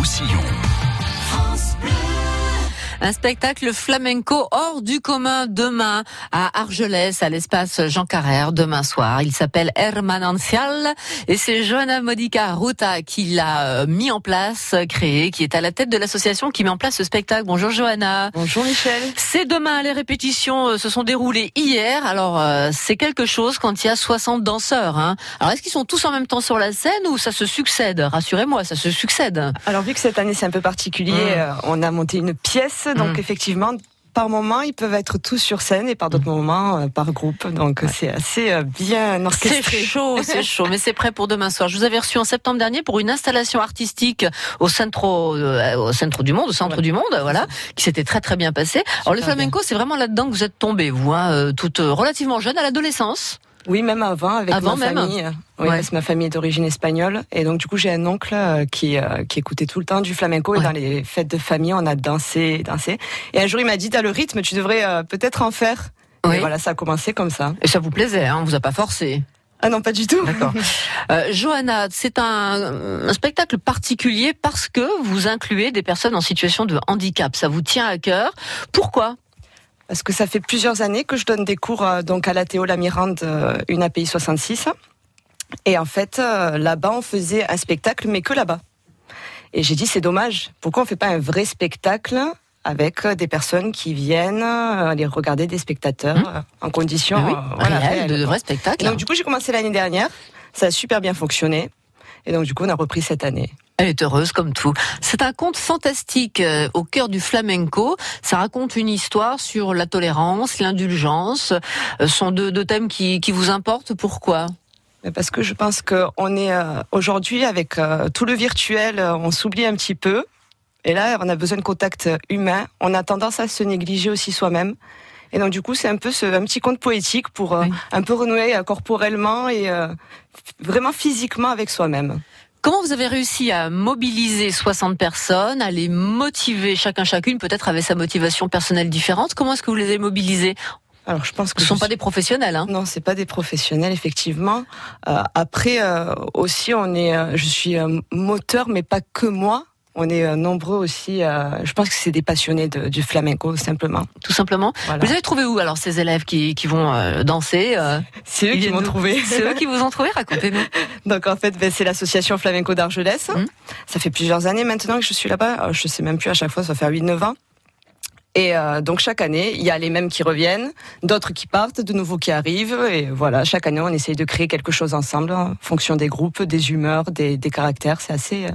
Roussillon. Un spectacle flamenco hors du commun demain à Argelès, à l'espace Jean Carrère, demain soir. Il s'appelle Hermanancial et c'est Johanna Modica Ruta qui l'a euh, mis en place, créé, qui est à la tête de l'association qui met en place ce spectacle. Bonjour Johanna. Bonjour Michel. C'est demain, les répétitions euh, se sont déroulées hier. Alors euh, c'est quelque chose quand il y a 60 danseurs. Hein. Alors est-ce qu'ils sont tous en même temps sur la scène ou ça se succède? Rassurez-moi, ça se succède. Alors vu que cette année c'est un peu particulier, mmh. on a monté une pièce donc mm. effectivement, par moment, ils peuvent être tous sur scène et par d'autres mm. moments, euh, par groupe. Donc c'est assez euh, bien orchestré. C'est chaud, c'est chaud, mais c'est prêt pour demain soir. Je vous avais reçu en septembre dernier pour une installation artistique au centre, euh, au centre du monde, au centre du monde, voilà, qui s'était très très bien passé. Alors le flamenco, c'est vraiment là-dedans que vous êtes tombé, vous, hein, toute relativement jeune, à l'adolescence. Oui, même avant, avec ma famille. Oui, parce que ma famille est d'origine espagnole. Et donc, du coup, j'ai un oncle euh, qui, euh, qui écoutait tout le temps du flamenco. Et dans les fêtes de famille, on a dansé, dansé. Et un jour, il m'a dit, t'as le rythme, tu devrais euh, peut-être en faire. Et voilà, ça a commencé comme ça. Et ça vous plaisait, hein On vous a pas forcé ah non, pas du tout. D'accord. Johanna, c'est un, un, spectacle particulier parce que vous incluez des personnes en situation de handicap. Ça vous tient à cœur. Pourquoi? Parce que ça fait plusieurs années que je donne des cours euh, donc à la Théo Lamirande, euh, une API 66. Et en fait, euh, là-bas, on faisait un spectacle, mais que là-bas. Et j'ai dit, c'est dommage. Pourquoi on fait pas un vrai spectacle avec des personnes qui viennent aller regarder des spectateurs mmh. en conditions ah de vrais spectacles. donc du coup, j'ai commencé l'année dernière. Ça a super bien fonctionné. Et donc du coup, on a repris cette année. Elle est heureuse comme tout. C'est un conte fantastique euh, au cœur du flamenco. Ça raconte une histoire sur la tolérance, l'indulgence. Ce euh, sont deux, thèmes qui, vous importent. Pourquoi? Parce que je pense qu'on est euh, aujourd'hui avec tout le virtuel, on s'oublie un petit peu. Et là, on a besoin de contact humain. On a tendance à se négliger aussi soi-même. Et donc du coup, c'est un peu ce, un petit conte poétique pour un peu renouer corporellement et vraiment physiquement avec soi-même. Comment vous avez réussi à mobiliser 60 personnes, à les motiver chacun chacune, peut-être avec sa motivation personnelle différente? Comment est-ce que vous les avez mobilisés? Alors je pense que ce sont pas des professionnels. Hein non, c'est pas des professionnels effectivement. Euh, après euh, aussi, on est, euh, je suis moteur, mais pas que moi. On est euh, nombreux aussi. Euh, je pense que c'est des passionnés de, du flamenco, simplement. Tout simplement. Vous avez trouvé où alors ces élèves qui, qui vont euh, danser C'est eux qui m'ont trouvé. C'est eux qui vous ont trouvé. Racontez-nous. Donc en fait, ben, c'est l'association flamenco d'Argelès. Hum. Ça fait plusieurs années maintenant que je suis là-bas. Je sais même plus à chaque fois. Ça fait 8-9 ans. Et donc chaque année, il y a les mêmes qui reviennent, d'autres qui partent, de nouveaux qui arrivent. Et voilà, chaque année, on essaye de créer quelque chose ensemble en fonction des groupes, des humeurs, des, des caractères. C'est assez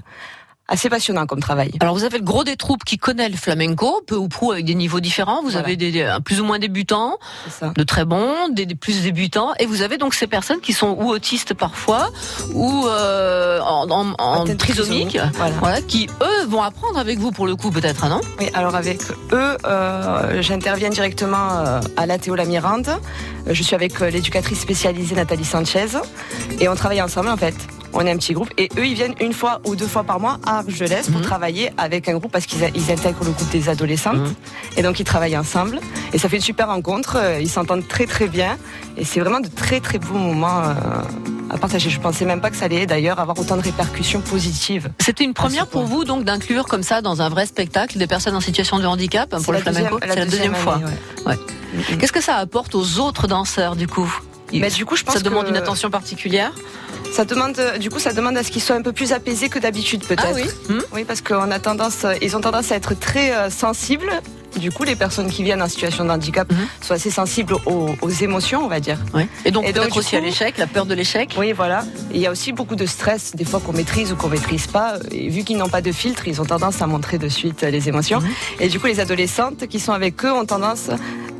assez passionnant comme travail. Alors vous avez le gros des troupes qui connaît le flamenco, peu ou prou avec des niveaux différents. Vous avez des, plus ou moins débutants, de très bons, des, plus débutants, et vous avez donc ces personnes qui sont ou autistes parfois, ou euh, en, en, en trisomique, voilà. qui eux vont apprendre avec vous pour le coup peut-être, hein, non? Oui, alors avec eux, euh, j'interviens directement euh, à la Théo Lamirande. Je suis avec l'éducatrice spécialisée Nathalie Sanchez, et on travaille ensemble en fait on est un petit groupe et eux ils viennent une fois ou deux fois par mois à Argelès pour mhm. travailler avec un groupe parce qu'ils intègrent le groupe des adolescentes mhm. et donc ils travaillent ensemble et ça fait une super rencontre, euh, ils s'entendent très très bien et c'est vraiment de très très beaux moments euh, à partager. Je pensais même pas que ça allait d'ailleurs avoir autant de répercussions positives. C'était une première pour vous donc d'inclure comme ça dans un vrai spectacle des personnes en situation de handicap pour le flamenco? C'est la, deuxième, fois. Qu'est-ce que ça apporte aux autres danseurs du coup? Mais du coup, je pense ça demande une attention particulière. Ça demande, du coup, ça demande à ce qu'ils soient un peu plus apaisés que d'habitude, peut-être. Ah oui. Hmm oui, parce qu'on a tendance, ils ont tendance à être très euh, sensibles. Du coup, les personnes qui viennent en situation de handicap hmm sont assez sensibles aux, émotions, on va dire. Oui. Et donc, peut-être aussi à l'échec, la peur de l'échec. Oui, voilà. il y a aussi beaucoup de stress, des fois qu'on maîtrise ou qu'on maîtrise pas. Et vu qu'ils n'ont pas de filtre, ils ont tendance à montrer de suite les émotions. Hmm Et du coup, les adolescentes qui sont avec eux ont tendance,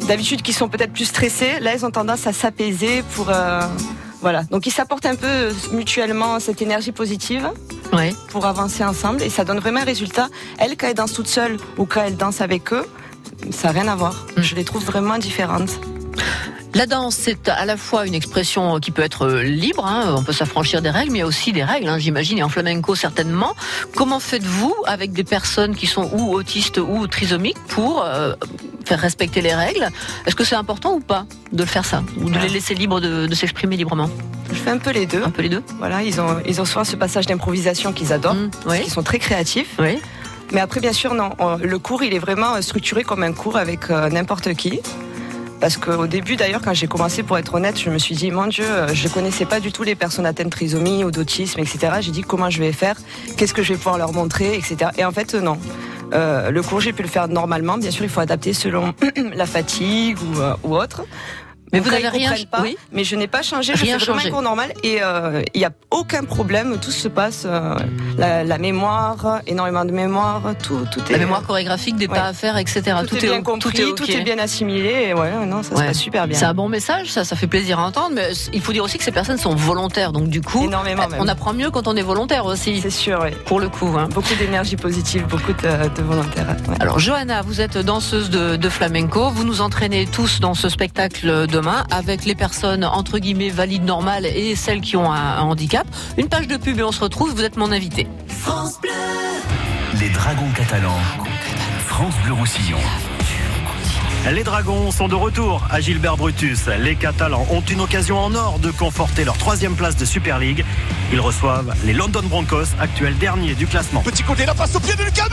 d'habitude, qui sont peut-être plus stressées, là, elles ont tendance à s'apaiser pour. Euh, voilà, donc ils s'apportent un peu mutuellement cette énergie positive pour avancer ensemble et ça donne vraiment un résultat. Elle, quand elle danse toute seule ou quand elle danse avec eux, ça n'a rien à voir. Mm. Je les trouve vraiment différentes. La danse, c'est à la fois une expression qui peut être libre, hein, on peut s'affranchir des règles, mais il y a aussi des règles, hein, j'imagine, et en flamenco certainement. Comment faites-vous avec des personnes qui sont ou autistes ou trisomiques pour euh, faire respecter les règles? Est-ce que c'est important ou pas de le faire ça? Ou de les laisser libres de, s'exprimer librement? Je fais un peu les deux. Un peu les deux Voilà, ils ont, ils ont souvent ce passage d'improvisation qu'ils adorent, mmh, ils sont très créatifs. Oui. Mais après, bien sûr, non. Le cours, il est vraiment structuré comme un cours avec euh, n'importe qui. Parce qu'au début, d'ailleurs, quand j'ai commencé, pour être honnête, je me suis dit, mon Dieu, euh, je ne connaissais pas du tout les personnes atteintes de trisomie ou d'autisme, etc. J'ai dit, comment je vais faire? Qu'est-ce que je vais pouvoir leur montrer, etc. Et en fait, euh, non. le cours, j'ai pu le faire normalement. Bien sûr, il faut adapter selon la fatigue ou autre. Mais vous n'avez rien pas, oui. Mais je n'ai pas changé. Rien je fais changé. un cours normal et euh, il n'y a aucun problème. Tout se passe. Euh, la, mémoire, énormément de mémoire, tout, tout est. La mémoire chorégraphique, des pas à faire, etc. Tout, est, bien compris, tout est, tout est bien assimilé. Et ouais, non, ça se passe super bien. C'est un bon message, ça, ça fait plaisir à entendre. Mais il faut dire aussi que ces personnes sont volontaires, donc du coup, énormément. On apprend mieux quand on est volontaire aussi. C'est sûr, oui. Pour le coup, hein. beaucoup d'énergie positive, beaucoup de, volontaires. Alors, Johanna, vous êtes danseuse de, de flamenco. Vous nous entraînez tous dans ce spectacle demain avec les personnes entre guillemets valides normales et celles qui ont un, handicap. Une page de pub et on se retrouve. Vous êtes mon invité. France Bleu. Les Dragons catalans. France Bleu Roussillon. Les Dragons sont de retour à Gilbert Brutus. Les Catalans ont une occasion en or de conforter leur troisième place de Super League. Ils reçoivent les London Broncos, actuels derniers du classement. Petit côté, la passe au pied de Lucas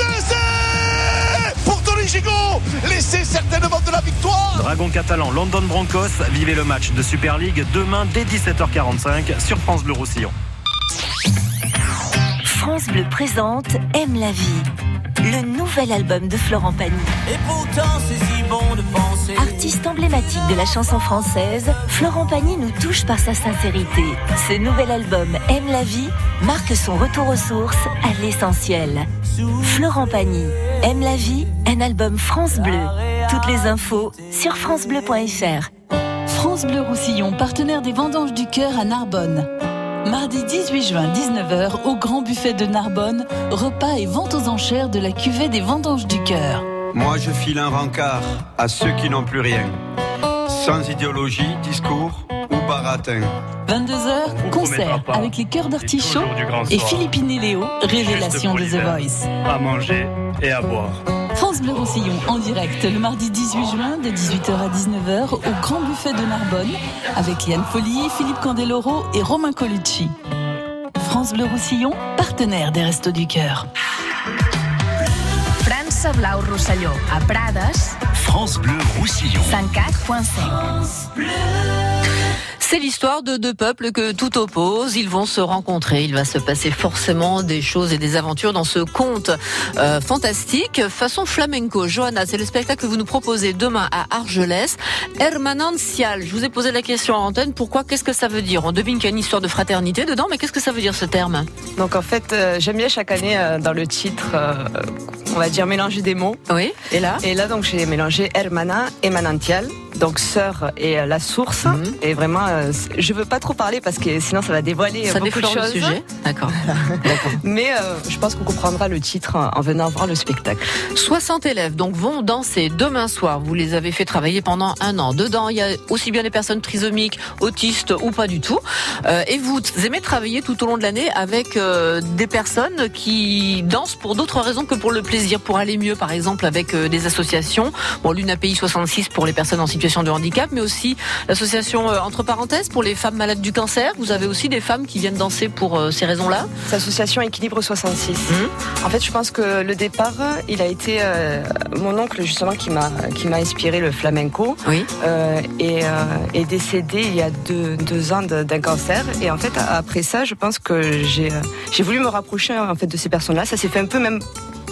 Gigot, laissez certainement de la victoire. Dragon catalan, London Broncos, vivez le match de Super League demain dès 17h45 sur France Bleu Roussillon. France Bleu présente Aime la vie, le nouvel album de Florent Pagny. Et pourtant c'est si bon de penser. Artiste emblématique de la chanson française, Florent Pagny nous touche par sa sincérité. Ce nouvel album Aime la vie marque son retour aux sources à l'essentiel. Florent Pagny, Aime la vie, un album France Bleu. Toutes les infos sur francebleu.fr. France Bleu Roussillon, partenaire des vendanges du cœur à Narbonne. Mardi 18 juin, 19h, au Grand Buffet de Narbonne, repas et vente aux enchères de la cuvée des vendanges du cœur. Moi, je file un rencard à ceux qui n'ont plus rien. Sans idéologie, discours baratin. 22h, concert avec les chœurs d'artichaut et Philippine et Léo, révélation de The Voice. À manger et à boire. France Bleu Roussillon en direct le mardi 18 juin de 18h à 19h au Grand Buffet de Narbonne avec Yann Folly, Philippe Candeloro et Romain Colucci. France Bleu Roussillon, partenaire des Restos du Cœur. France Blau Roussillon à Prades. France Bleu Roussillon. 104.5. C'est l'histoire de deux peuples que tout oppose. Ils vont se rencontrer. Il va se passer forcément des choses et des aventures dans ce conte euh, fantastique façon flamenco. Johanna, c'est le spectacle que vous nous proposez demain à Argelès. Hermanancial. Je vous ai posé la question en antenne. Pourquoi? Qu'est-ce que ça veut dire? On devine qu'il y a une histoire de fraternité dedans, mais qu'est-ce que ça veut dire ce terme? Donc en fait, euh, j'aime bien chaque année euh, dans le titre, on va dire mélanger des mots. Oui. Et là? Et là, donc j'ai mélangé hermana et manantial donc sœur et la source. Mhm. Et vraiment, euh, je veux pas trop parler parce que sinon ça va dévoiler ça beaucoup de choses. le sujet. D'accord. Mais euh, je pense qu'on comprendra le titre en venant voir le spectacle. 60 élèves donc vont danser demain soir. Vous les avez fait travailler pendant un an. Dedans, il y a aussi bien des personnes trisomiques, autistes ou pas du tout. Euh, et vous aimez travailler tout au long de l'année avec des personnes qui dansent pour d'autres raisons que pour le plaisir, pour aller mieux, par exemple avec des associations. Bon, l'une API 66 pour les personnes en situation de handicap, mais aussi l'association euh, entre parenthèses pour les femmes malades du cancer. Vous avez aussi des femmes qui viennent danser pour euh, ces raisons-là. L'association Équilibre 66. Mmh. En fait, je pense que le départ, il a été euh, mon oncle justement qui m'a qui m'a inspiré le flamenco. Oui. et est décédé il y a deux, deux ans d'un cancer. Et en fait, après ça, je pense que j'ai j'ai voulu me rapprocher en fait de ces personnes-là. Ça s'est fait un peu même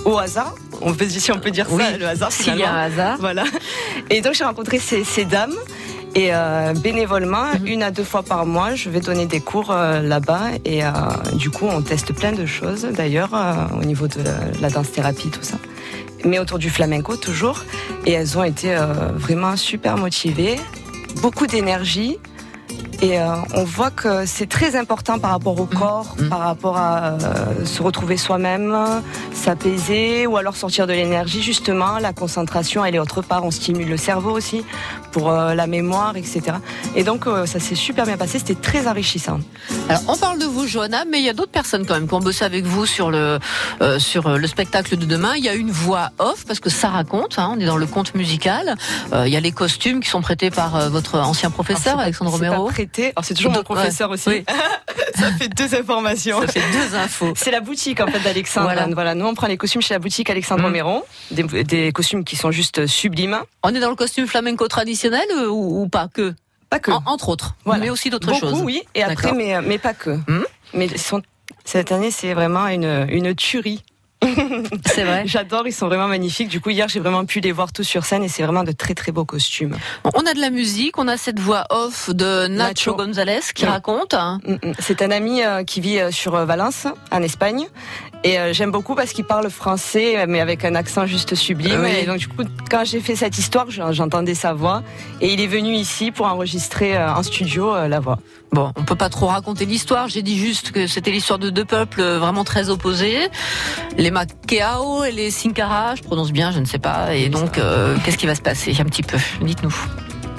au hasard. On peut, si on peut dire ça, le hasard. S'il y a un hasard. Voilà. Et donc j'ai rencontré ces, dames. Et euh, bénévolement, mhm. une à deux fois par mois, je vais donner des cours euh, là-bas. Et euh, du coup, on teste plein de choses, d'ailleurs, au niveau de la, danse-thérapie, tout ça. Mais autour du flamenco, toujours. Et elles ont été vraiment super motivées, beaucoup d'énergie. Et euh, on voit que c'est très important par rapport au Mm. corps, Mm. par rapport à euh, se retrouver soi-même, s'apaiser ou alors sortir de l'énergie justement, la concentration elle est autre part, on stimule le cerveau aussi pour euh, la mémoire, etc. Et donc euh, ça s'est super bien passé, c'était très enrichissant. Alors, on parle de vous, Johanna, mais il y a d'autres personnes quand même qui ont bossé avec vous sur le euh, sur le spectacle de demain. Il y a une voix off parce que ça raconte. hein, on est dans le conte musical. Euh, il y a les costumes qui sont prêtés par votre ancien professeur, Alors, c'est Alexandre Romero. pas Alors c'est toujours mon professeur ouais. aussi. Oui. ça fait deux informations. Ça fait deux infos. C'est la boutique en fait d'Alexandre. Voilà. Voilà. nous on prend les costumes chez la boutique Alexandre Mm. Romero, des, des costumes qui sont juste sublimes. On est dans le costume flamenco traditionnel euh, ou, ou pas que? Pas que. En- Entre autres, Voilà. mais aussi d'autres Beaucoup, choses. oui. Et après, mais, mais pas que. Hmm. Mais sont- cette année, c'est vraiment une, une tuerie. C'est vrai. J'adore, ils sont vraiment magnifiques. Du coup, hier, j'ai vraiment pu les voir tous sur scène et c'est vraiment de très très beaux costumes. On a de la musique, on a cette voix off de Nacho, Nacho. Gonzalez qui Mm. raconte. Mm, mm. C'est un ami euh, qui vit euh, sur euh, Valence, en Espagne. Et j'aime beaucoup parce qu'il parle français, mais avec un accent juste sublime. Oui. Et donc, du coup, quand j'ai fait cette histoire, j'en- j'entendais sa voix. Et il est venu ici pour enregistrer en studio la voix. Bon, on peut pas trop raconter l'histoire. J'ai dit juste que c'était l'histoire de deux peuples euh, vraiment très opposés. Les Makeao et les Sinkara, je prononce bien, je ne sais pas. Et donc, euh, qu'est-ce qui va se passer un petit peu? Dites-nous.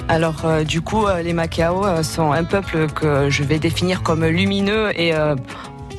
Alors, euh, du coup, les Macao sont un peuple que je vais définir comme lumineux et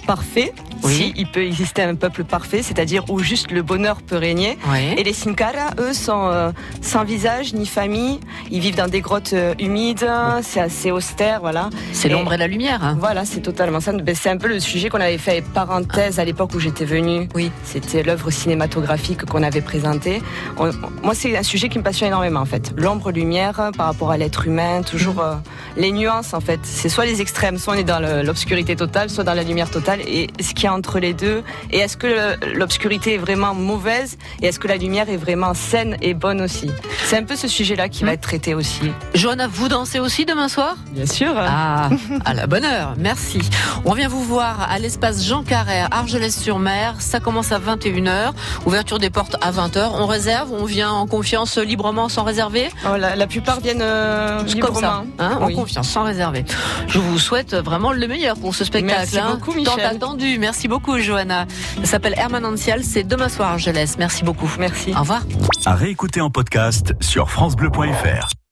parfait. Oui. Si il peut exister un peuple parfait, c'est-à-dire où juste le bonheur peut régner. Oui. Et les Sinkara, eux, sont euh, sans visage ni famille. Ils vivent dans des grottes euh, humides. C'est assez austère, voilà. C'est l'ombre et la lumière. hein. Voilà, c'est totalement ça. Ben, C'est un peu le sujet qu'on avait fait parenthèse à l'époque où j'étais venue. Oui. C'était l'œuvre cinématographique qu'on avait présentée. On- moi, c'est un sujet qui me passionne énormément, en fait. L'ombre-lumière euh, par rapport à l'être humain, toujours euh, les nuances, en fait. C'est soit les extrêmes, soit on est dans l'obscurité totale, soit dans la lumière totale. Et ce qu'il y a entre les deux. Et est-ce que le- l'obscurité est vraiment mauvaise Et est-ce que la lumière est vraiment saine et bonne aussi? C'est un peu ce sujet-là qui va être traité aussi. Johanna, vous dansez aussi demain soir? Bien sûr. Ah, à la bonne heure, merci. On vient vous voir à l'espace Jean Carrère, Argelès-sur-Mer. Ça commence à 21h. Ouverture des portes à 20h. On réserve, on vient en confiance librement, sans réserver? Oh, la, la plupart viennent euh, Comme librement. ça, hein, en confiance, sans réserver. Je vous souhaite vraiment le meilleur pour ce spectacle. Merci hein. beaucoup, Michel. Tant attendu. Merci beaucoup, Johanna. Ça s'appelle Hermanancial. C'est demain soir, Argelès. Merci beaucoup. Merci. Au revoir. À réécouter en podcast sur FranceBleu.fr.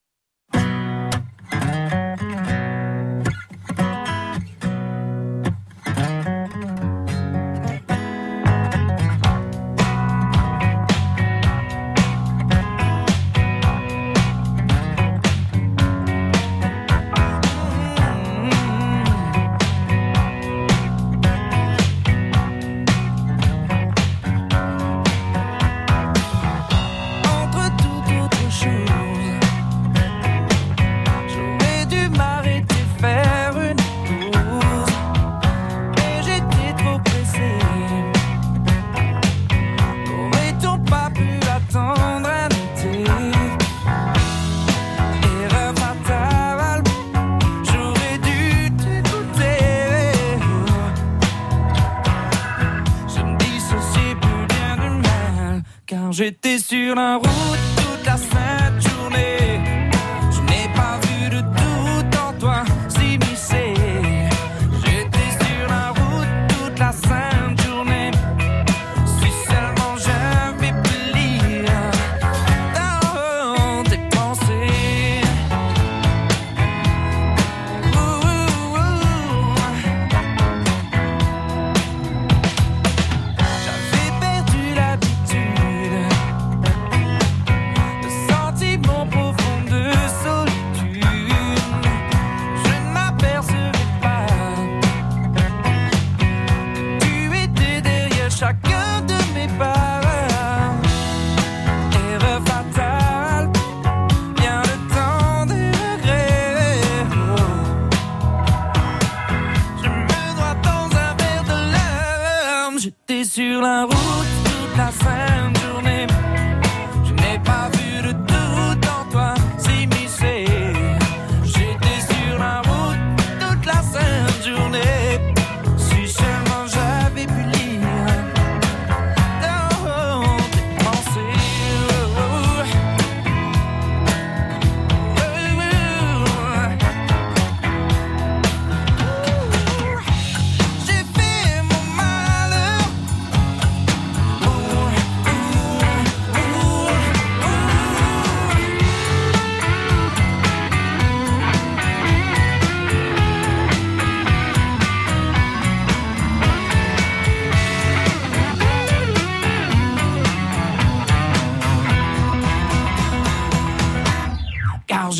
sur la route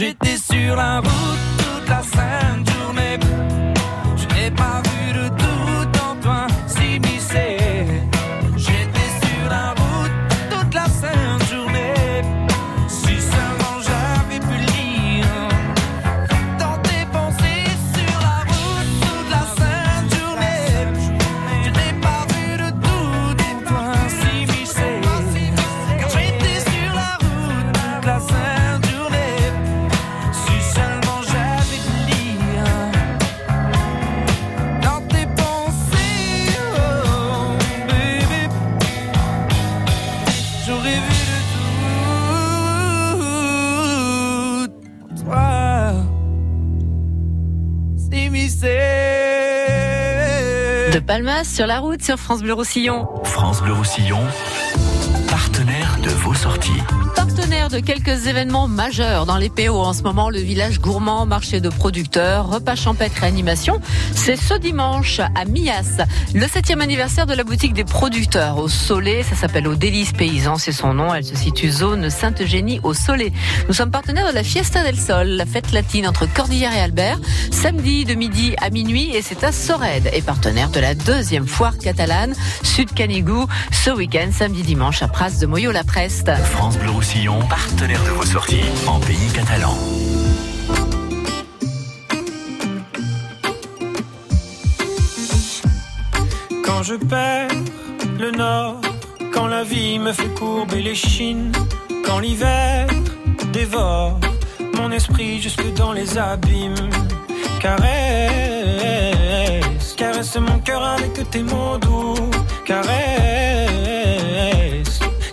j'étais sur la route Sur la route sur France Bleu Roussillon. France Bleu Roussillon, partenaire de vos sorties. Partenaire de quelques événements majeurs dans les PO en ce moment, le village gourmand, marché de producteurs, repas champêtre réanimation. C'est ce dimanche à Mias, le septième anniversaire de la boutique des producteurs au Soleil. Ça s'appelle au Délice Paysan, c'est son nom. Elle se situe zone Sainte-Eugénie au Soleil. Nous sommes partenaires de la Fiesta del Sol, la fête latine entre Cordillère et Albert, samedi de midi à minuit et c'est à Sorède. Et partenaire de la deuxième foire catalane, Sud Canigou, ce week-end, samedi dimanche à Pras de Moyo-la-Preste. France Bleu Roussillon, partenaire de vos sorties en pays catalan. Quand je perds le nord, quand la vie me fait courber les chines, quand l'hiver dévore mon esprit jusque dans les abîmes. Caresse, caresse mon cœur avec tes mots doux. Caresse,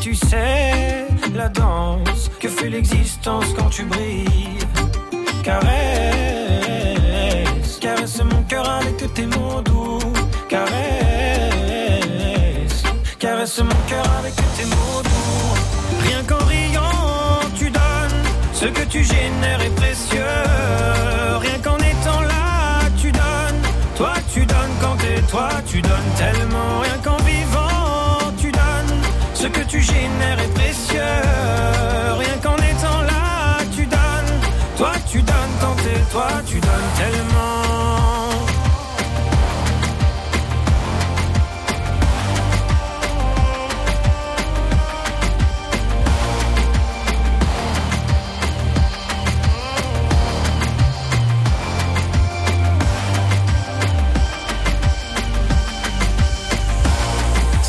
Tu sais la danse que fait l'existence quand tu brilles. Caresse, caresse mon cœur avec tes mots doux. Caresse, caresse mon cœur avec tes mots doux. Rien qu'en riant, tu donnes. Ce que tu génères est précieux. Rien qu'en étant là, tu donnes. Toi, tu donnes quand t'es toi, tu donnes tellement. Rien qu'en vivant. Ce que tu génères est précieux. Rien qu'en étant là, tu donnes. Toi, tu donnes quand t'es toi, tu donnes tellement.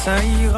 Ça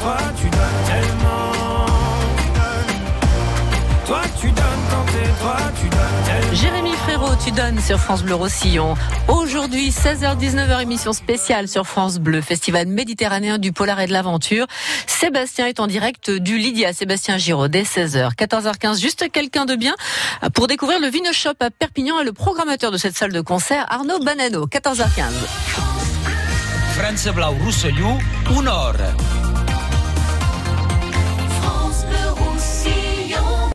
Toi, tu donnes tellement. Toi, tu donnes quand t'es toi, tu donnes tellement. Jérémy Frérot, tu donnes sur France Bleu Roussillon. Aujourd'hui, 16h-19h, émission spéciale sur France Bleu, festival méditerranéen du polar et de l'aventure. Sébastien est en direct du Lydia, Sébastien Giraud, dès 16h. 14h15, juste quelqu'un de bien pour découvrir le Vino Shop à Perpignan et le programmateur de cette salle de concert, Arnaud Banano. 14h15. France Blau Roussillon, une heure.